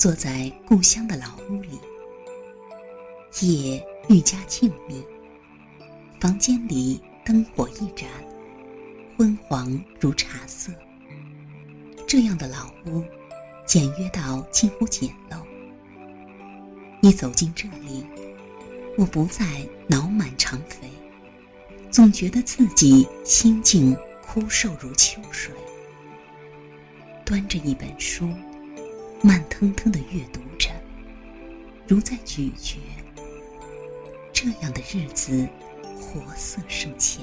坐在故乡的老屋里，夜愈加静谧，房间里灯火一盏，昏黄如茶色。这样的老屋，简约到近乎简陋。一走进这里，我不再脑满肠肥，总觉得自己心境枯瘦如秋水。端着一本书，慢腾腾的阅读着，如在咀嚼。这样的日子，活色生香。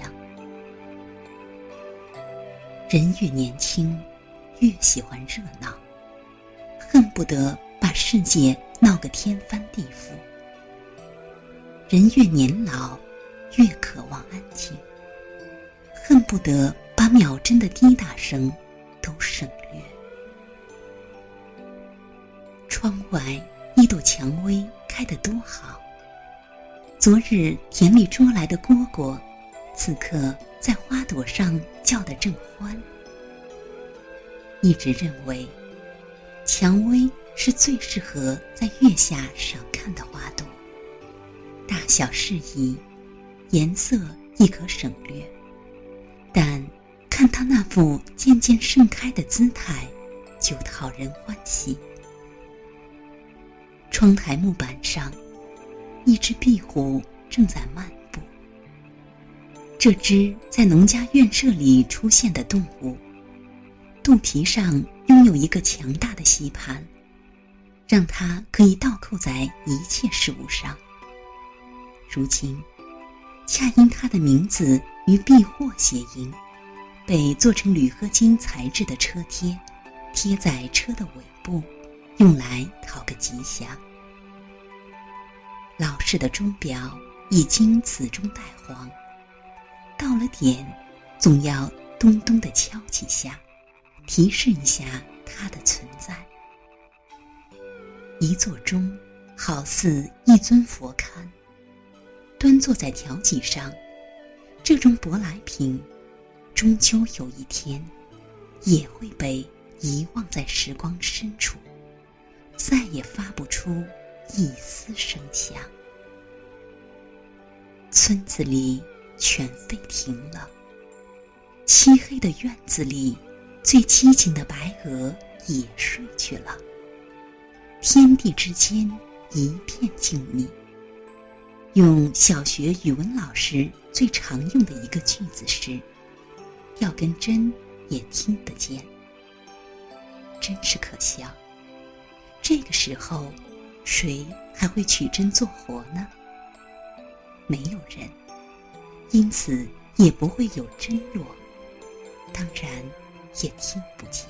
人越年轻，越喜欢热闹，恨不得把世界闹个天翻地覆。人越年老，越渴望安静，恨不得把秒针的滴答声都省略。窗外一朵蔷薇开得多好。昨日田里捉来的蝈蝈，此刻在花朵上叫得正欢。一直认为，蔷薇是最适合在月下赏看的花朵，大小适宜，颜色亦可省略。但看它那副渐渐盛开的姿态，就讨人欢喜。窗台木板上，一只壁虎正在漫步。这只在农家院舍里出现的动物，肚皮上拥有一个强大的吸盘，让它可以倒扣在一切事物上。如今，恰因它的名字与避祸谐音，被做成铝合金材质的车贴，贴在车的尾部。用来讨个吉祥。老式的钟表已经紫中带黄，到了点，总要咚咚的敲几下，提示一下它的存在。一座钟，好似一尊佛龛，端坐在条脊上。这种舶来品，终究有一天，也会被遗忘在时光深处。再也发不出一丝声响。村子里犬吠停了，漆黑的院子里，最机警的白鹅也睡去了。天地之间一片静谧。用小学语文老师最常用的一个句子是：“要跟针也听得见。”真是可笑。这个时候，谁还会取针做活呢？没有人，因此也不会有针落，当然也听不见。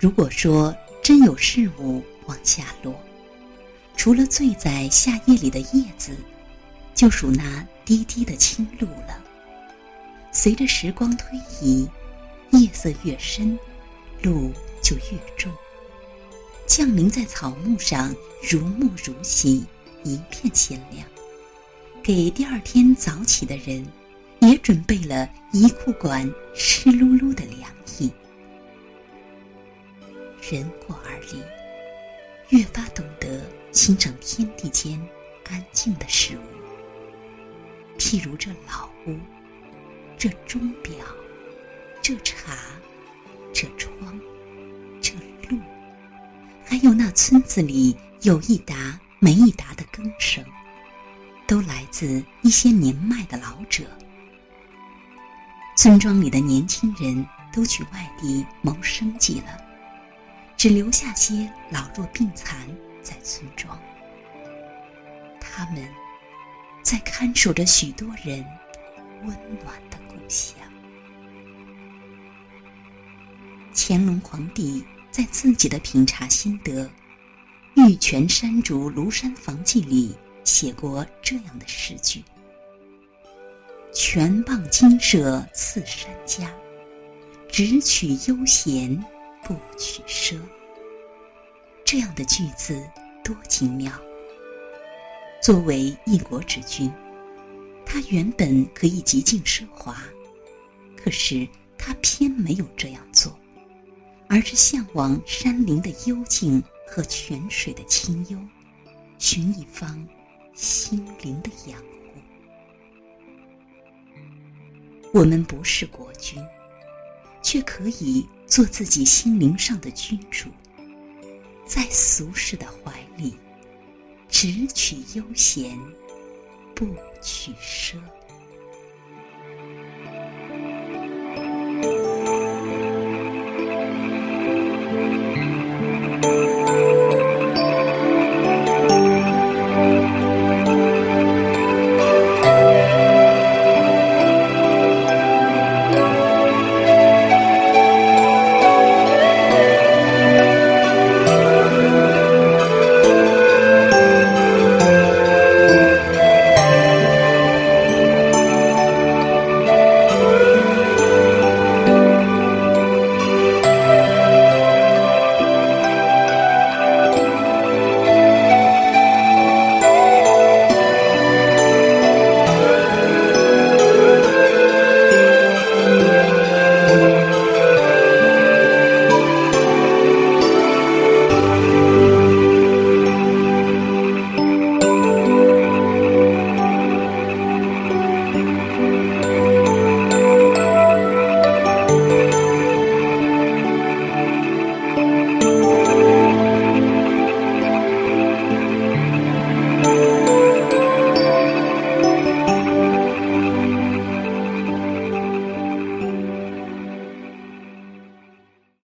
如果说真有事物往下落，除了醉在夏夜里的叶子，就属那滴滴的清露了。随着时光推移，夜色越深，露。就越重，降临在草木上，如沐如洗，一片鲜亮，给第二天早起的人，也准备了一裤管湿漉漉的凉意。人过而立，越发懂得欣赏天地间安静的事物，譬如这老屋，这钟表，这茶，这窗。还有那村子里有一搭没一搭的更声，都来自一些年迈的老者。村庄里的年轻人都去外地谋生计了，只留下些老弱病残在村庄。他们在看守着许多人温暖的故乡。乾隆皇帝。在自己的品茶心得《玉泉山竹庐山房记》里写过这样的诗句：“泉傍金舍似山家，只取悠闲不取奢。”这样的句子多精妙。作为一国之君，他原本可以极尽奢华，可是他偏没有这样。而是向往山林的幽静和泉水的清幽，寻一方心灵的养护。我们不是国君，却可以做自己心灵上的君主，在俗世的怀里，只取悠闲，不取奢。